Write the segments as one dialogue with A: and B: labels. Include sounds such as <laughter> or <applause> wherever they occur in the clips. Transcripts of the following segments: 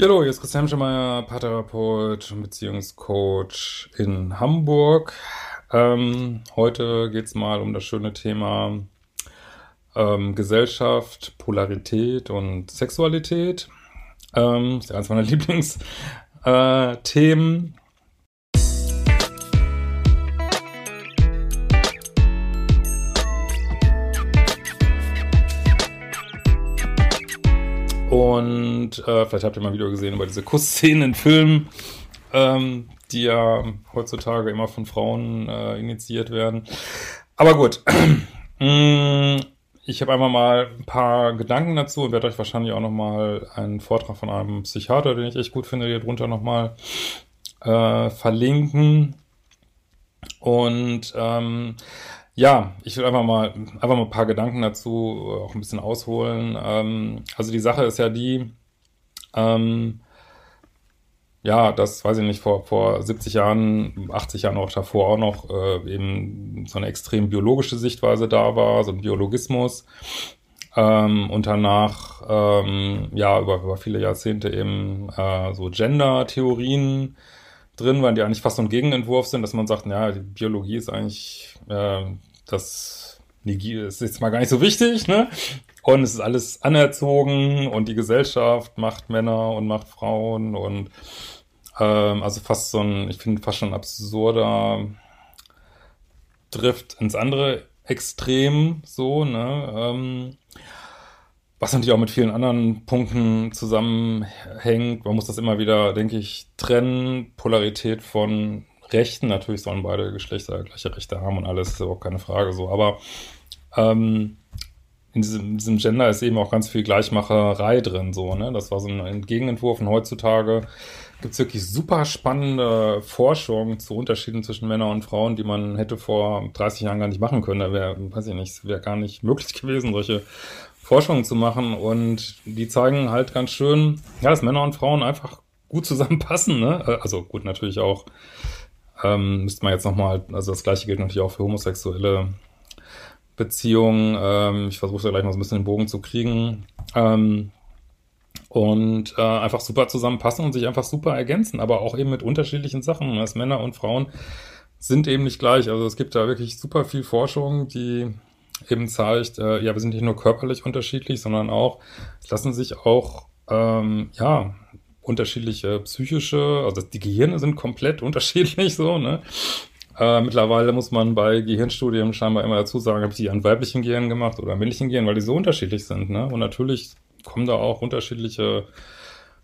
A: Hallo, hier ist Christian Schemeier, Paartherapeut und Beziehungscoach in Hamburg. Ähm, heute geht es mal um das schöne Thema ähm, Gesellschaft, Polarität und Sexualität. Ähm, das ist ja eines meiner <laughs> Lieblingsthemen. Und äh, vielleicht habt ihr mal ein Video gesehen über diese Kussszenen in Filmen, ähm, die ja heutzutage immer von Frauen äh, initiiert werden. Aber gut, <clears throat> mm, ich habe einfach mal ein paar Gedanken dazu und werde euch wahrscheinlich auch nochmal einen Vortrag von einem Psychiater, den ich echt gut finde, hier drunter nochmal äh, verlinken. Und ähm, ja, ich will einfach mal, einfach mal ein paar Gedanken dazu auch ein bisschen ausholen. Ähm, also die Sache ist ja die, ähm, ja, das weiß ich nicht, vor, vor 70 Jahren, 80 Jahren auch davor auch noch äh, eben so eine extrem biologische Sichtweise da war, so ein Biologismus. Ähm, und danach, ähm, ja, über, über viele Jahrzehnte eben äh, so Gender-Theorien drin waren, die eigentlich fast so ein Gegenentwurf sind, dass man sagt, ja, die Biologie ist eigentlich äh, das ist jetzt mal gar nicht so wichtig, ne? Und es ist alles anerzogen und die Gesellschaft macht Männer und macht Frauen und ähm, also fast so ein, ich finde fast schon absurder Drift ins andere Extrem so, ne? Ähm, was natürlich auch mit vielen anderen Punkten zusammenhängt. Man muss das immer wieder, denke ich, trennen. Polarität von Rechten. Natürlich sollen beide Geschlechter gleiche Rechte haben und alles, ist überhaupt keine Frage so. Aber ähm, in diesem, diesem Gender ist eben auch ganz viel Gleichmacherei drin, so, ne? Das war so ein Gegenentwurf und heutzutage gibt es wirklich super spannende Forschung zu Unterschieden zwischen Männern und Frauen, die man hätte vor 30 Jahren gar nicht machen können. Da wäre, weiß ich nicht, wäre gar nicht <laughs> möglich gewesen, solche Forschungen zu machen. Und die zeigen halt ganz schön, ja, dass Männer und Frauen einfach gut zusammenpassen, ne? Also gut, natürlich auch ähm, müsste man jetzt nochmal, also das gleiche gilt natürlich auch für homosexuelle Beziehungen. Ähm, ich versuche da gleich noch so ein bisschen den Bogen zu kriegen. Ähm, und äh, einfach super zusammenpassen und sich einfach super ergänzen, aber auch eben mit unterschiedlichen Sachen. Dass Männer und Frauen sind eben nicht gleich. Also es gibt da wirklich super viel Forschung, die eben zeigt, äh, ja, wir sind nicht nur körperlich unterschiedlich, sondern auch, es lassen sich auch, ähm, ja, unterschiedliche psychische, also die Gehirne sind komplett <laughs> unterschiedlich so, ne? Äh, mittlerweile muss man bei Gehirnstudien scheinbar immer dazu sagen, habe ich die an weiblichen Gehirnen gemacht oder männlichen Gehirnen, weil die so unterschiedlich sind, ne? Und natürlich kommen da auch unterschiedliche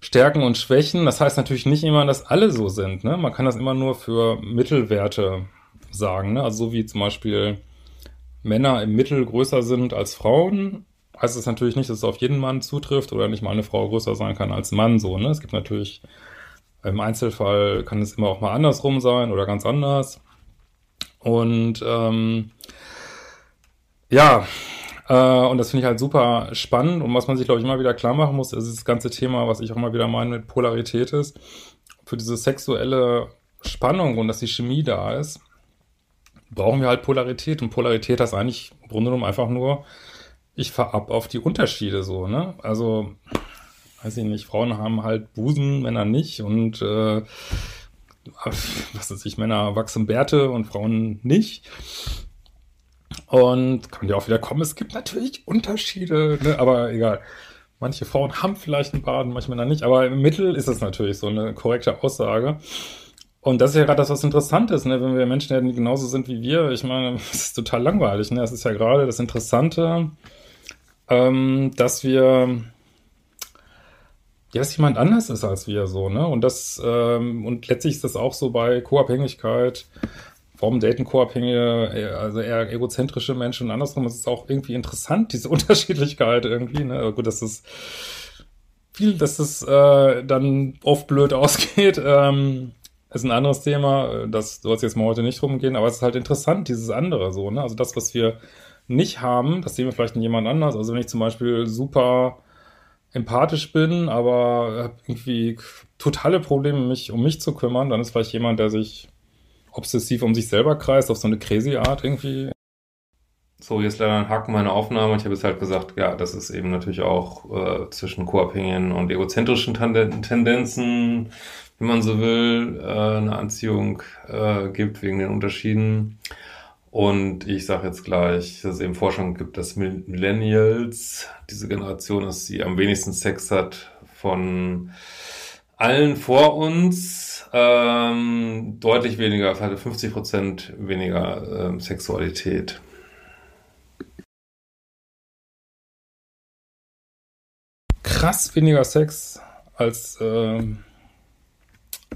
A: Stärken und Schwächen. Das heißt natürlich nicht immer, dass alle so sind, ne? Man kann das immer nur für Mittelwerte sagen, ne? Also so wie zum Beispiel Männer im Mittel größer sind als Frauen heißt es natürlich nicht, dass es auf jeden Mann zutrifft oder nicht mal eine Frau größer sein kann als Mann so, ne? Es gibt natürlich, im Einzelfall kann es immer auch mal andersrum sein oder ganz anders. Und ähm, ja, äh, und das finde ich halt super spannend. Und was man sich, glaube ich, immer wieder klar machen muss, ist das ganze Thema, was ich auch immer wieder meine mit Polarität ist, für diese sexuelle Spannung und dass die Chemie da ist, brauchen wir halt Polarität. Und Polarität heißt eigentlich im Grunde genommen einfach nur, ich fahr ab auf die Unterschiede so, ne? Also, weiß ich nicht, Frauen haben halt Busen, Männer nicht und äh, was weiß ich, Männer wachsen Bärte und Frauen nicht. Und kann ja auch wieder kommen, es gibt natürlich Unterschiede, ne? aber egal. Manche Frauen haben vielleicht einen Bart, manche Männer nicht, aber im Mittel ist es natürlich so eine korrekte Aussage. Und das ist ja gerade das, was interessant ist, ne? wenn wir Menschen hätten, die genauso sind wie wir. Ich meine, <laughs> das ist total langweilig. Ne? Das ist ja gerade das Interessante, ähm, dass wir, ja, dass jemand anders ist als wir so, ne? Und das, ähm, und letztlich ist das auch so bei Co-Abhängigkeit, warum daten co-abhängige, also eher egozentrische Menschen und andersrum ist es auch irgendwie interessant, diese <laughs> Unterschiedlichkeit irgendwie, ne? Gut, dass das viel, dass das äh, dann oft blöd <laughs> ausgeht, ähm, ist ein anderes Thema. Das soll es jetzt mal heute nicht rumgehen, aber es ist halt interessant, dieses andere so, ne? Also das, was wir nicht haben, das sehen wir vielleicht in jemand anders. Also wenn ich zum Beispiel super empathisch bin, aber irgendwie totale Probleme, mich um mich zu kümmern, dann ist vielleicht jemand, der sich obsessiv um sich selber kreist, auf so eine crazy Art irgendwie.
B: So, jetzt leider ein Haken meiner Aufnahme. Ich habe jetzt halt gesagt, ja, dass es eben natürlich auch äh, zwischen co-abhängigen und egozentrischen Tendenzen, wie man so will, äh, eine Anziehung äh, gibt wegen den Unterschieden. Und ich sage jetzt gleich, dass es eben Forschung gibt, dass Millennials, diese Generation ist, die am wenigsten Sex hat von allen vor uns, ähm, deutlich weniger, hatte 50 Prozent weniger ähm, Sexualität.
A: Krass weniger Sex als ähm,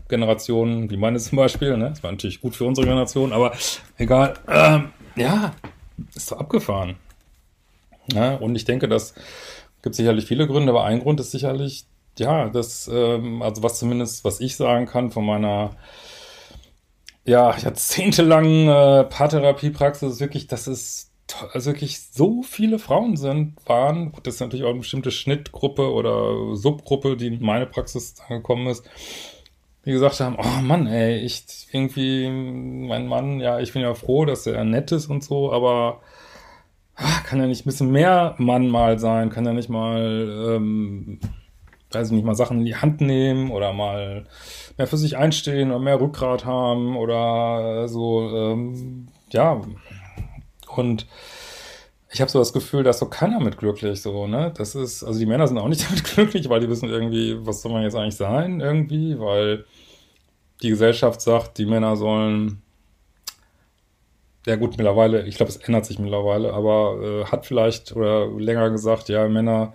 A: Generationen wie meine zum Beispiel. Ne? Das war natürlich gut für unsere Generation, aber egal. Ähm, ja, ist so abgefahren. Ja, und ich denke, das gibt sicherlich viele Gründe, aber ein Grund ist sicherlich, ja, das, ähm, also was zumindest, was ich sagen kann von meiner ja, jahrzehntelangen äh, Paartherapiepraxis ist wirklich, dass es also wirklich so viele Frauen sind, waren, das ist natürlich auch eine bestimmte Schnittgruppe oder Subgruppe, die in meine Praxis angekommen ist, die gesagt haben, oh Mann, ey, ich irgendwie, mein Mann, ja, ich bin ja froh, dass er nett ist und so, aber ah, kann er nicht ein bisschen mehr Mann mal sein? Kann er nicht mal, ähm, weiß ich nicht, mal Sachen in die Hand nehmen oder mal mehr für sich einstehen oder mehr Rückgrat haben oder so, ähm, ja. Und ich habe so das Gefühl, dass so keiner mit glücklich, so, ne? Das ist, also die Männer sind auch nicht <laughs> damit glücklich, weil die wissen irgendwie, was soll man jetzt eigentlich sein, irgendwie, weil die Gesellschaft sagt, die Männer sollen, ja gut, mittlerweile, ich glaube, es ändert sich mittlerweile, aber äh, hat vielleicht oder länger gesagt, ja, Männer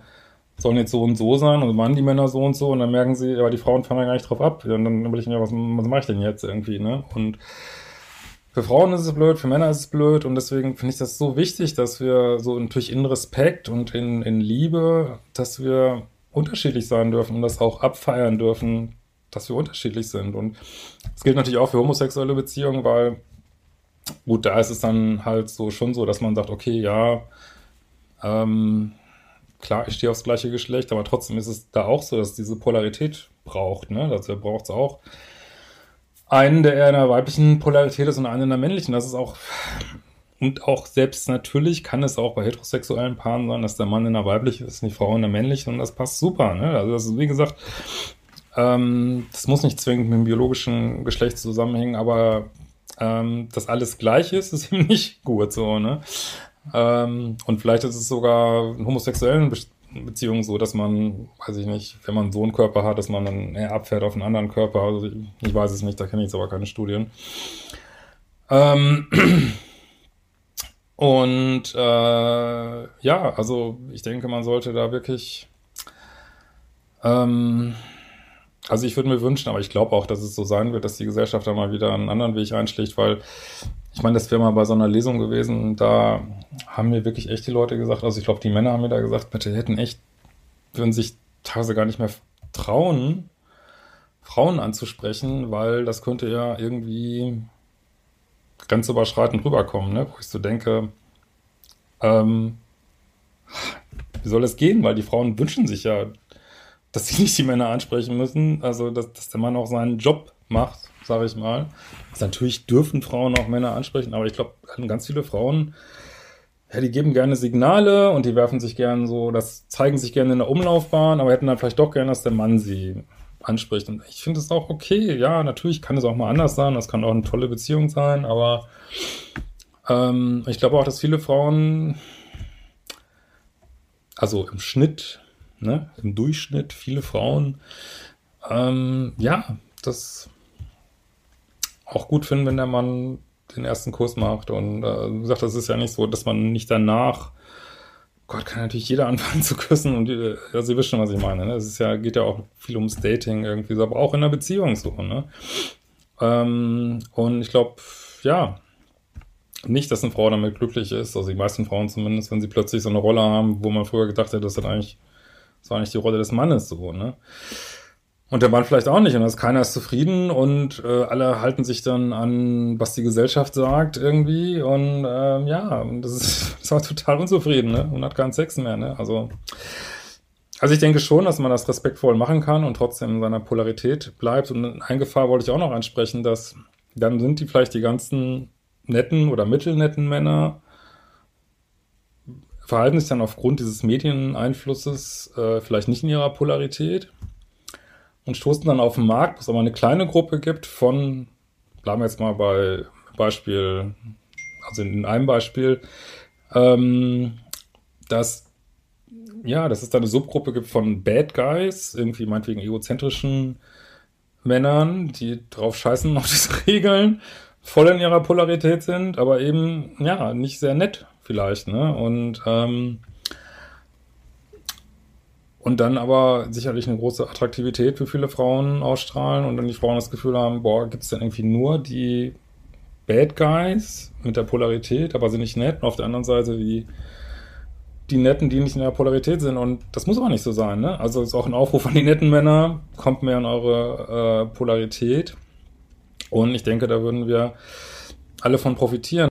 A: sollen jetzt so und so sein und waren die Männer so und so und dann merken sie, aber die Frauen fahren ja gar nicht drauf ab. Und dann ich mir, was, was mache ich denn jetzt irgendwie, ne? Und für Frauen ist es blöd, für Männer ist es blöd und deswegen finde ich das so wichtig, dass wir so natürlich in Respekt und in, in Liebe, dass wir unterschiedlich sein dürfen und das auch abfeiern dürfen, dass wir unterschiedlich sind. Und das gilt natürlich auch für homosexuelle Beziehungen, weil gut, da ist es dann halt so schon so, dass man sagt, okay, ja, ähm, klar, ich stehe aufs gleiche Geschlecht, aber trotzdem ist es da auch so, dass es diese Polarität braucht, ne? Also braucht es auch einen, der eher in der weiblichen Polarität ist und einen in der männlichen. Das ist auch, und auch selbst natürlich kann es auch bei heterosexuellen Paaren sein, dass der Mann in der weiblichen ist, und die Frau in der männlichen und das passt super. Ne? Also das ist, wie gesagt, ähm, das muss nicht zwingend mit dem biologischen Geschlecht zusammenhängen, aber ähm, dass alles gleich ist, <laughs> ist eben nicht gut so, ne? Ähm, und vielleicht ist es sogar in homosexuellen Be Beziehungen so, dass man, weiß ich nicht, wenn man so einen Körper hat, dass man dann eher abfährt auf einen anderen Körper. Also ich, ich weiß es nicht, da kenne ich jetzt aber keine Studien. Ähm, <clears throat> und äh, ja, also ich denke, man sollte da wirklich ähm, also ich würde mir wünschen, aber ich glaube auch, dass es so sein wird, dass die Gesellschaft da mal wieder einen anderen Weg einschlägt, weil ich meine, das wäre mal bei so einer Lesung gewesen, da haben mir wirklich echt die Leute gesagt, also ich glaube, die Männer haben mir da gesagt, bitte hätten echt, würden sich teilweise gar nicht mehr trauen, Frauen anzusprechen, weil das könnte ja irgendwie grenzüberschreitend rüberkommen, ne? wo ich so denke, ähm, wie soll das gehen? Weil die Frauen wünschen sich ja dass sie nicht die Männer ansprechen müssen, also dass, dass der Mann auch seinen Job macht, sage ich mal. Also natürlich dürfen Frauen auch Männer ansprechen, aber ich glaube, ganz viele Frauen, ja, die geben gerne Signale und die werfen sich gerne so, das zeigen sich gerne in der Umlaufbahn, aber hätten dann vielleicht doch gerne, dass der Mann sie anspricht. Und ich finde es auch okay. Ja, natürlich kann es auch mal anders sein. Das kann auch eine tolle Beziehung sein, aber ähm, ich glaube auch, dass viele Frauen, also im Schnitt, ne, im Durchschnitt viele Frauen, ähm, ja, das auch gut finden, wenn der Mann den ersten Kurs macht. Und äh, wie gesagt, das ist ja nicht so, dass man nicht danach, Gott, kann natürlich jeder <laughs> anfangen zu küssen und äh, ja, Sie wissen, was ich meine. Ne? Es ist ja, geht ja auch viel ums Dating irgendwie aber auch in einer Beziehung so, ne? Ähm, und ich glaube, ja, nicht, dass eine Frau damit glücklich ist, also die meisten Frauen zumindest, wenn sie plötzlich so eine Rolle haben, wo man früher gedacht hätte, das ist eigentlich, das war eigentlich die Rolle des Mannes so, ne? Und der Mann vielleicht auch nicht. Und das keiner ist zufrieden und äh, alle halten sich dann an, was die Gesellschaft sagt irgendwie. Und ähm, ja, das ist, <laughs> das war total unzufrieden, ne? Und hat keinen Sex mehr, ne? Also, also ich denke schon, dass man das respektvoll machen kann und trotzdem in seiner Polarität bleibt. Und eine Gefahr wollte ich auch noch ansprechen, dass dann sind die vielleicht die ganzen netten oder mittelnetten Männer, verhalten sich dann aufgrund dieses Medieneinflusses äh, vielleicht nicht in ihrer Polarität und stoßen dann auf den Markt, wo es aber eine kleine Gruppe gibt von, bleiben wir jetzt mal bei Beispiel, also in einem Beispiel, ähm, dass ja, dass es da eine Subgruppe gibt von Bad Guys, irgendwie meinetwegen egozentrischen Männern, die drauf scheißen <laughs> auf diese Regeln, voll in ihrer Polarität sind, aber eben, ja, nicht sehr nett vielleicht, ne? Und ähm, und dann aber sicherlich eine große Attraktivität für viele Frauen ausstrahlen und dann die Frauen das Gefühl haben, boah, gibt es denn irgendwie nur die Bad Guys mit der Polarität, aber sind nicht nett und auf der anderen Seite die, die Netten, die nicht in der Polarität sind und das muss aber nicht so sein, ne? Also ist auch ein Aufruf an die netten Männer, kommt mehr in eure äh, Polarität und ich denke, da würden wir alle von profitieren.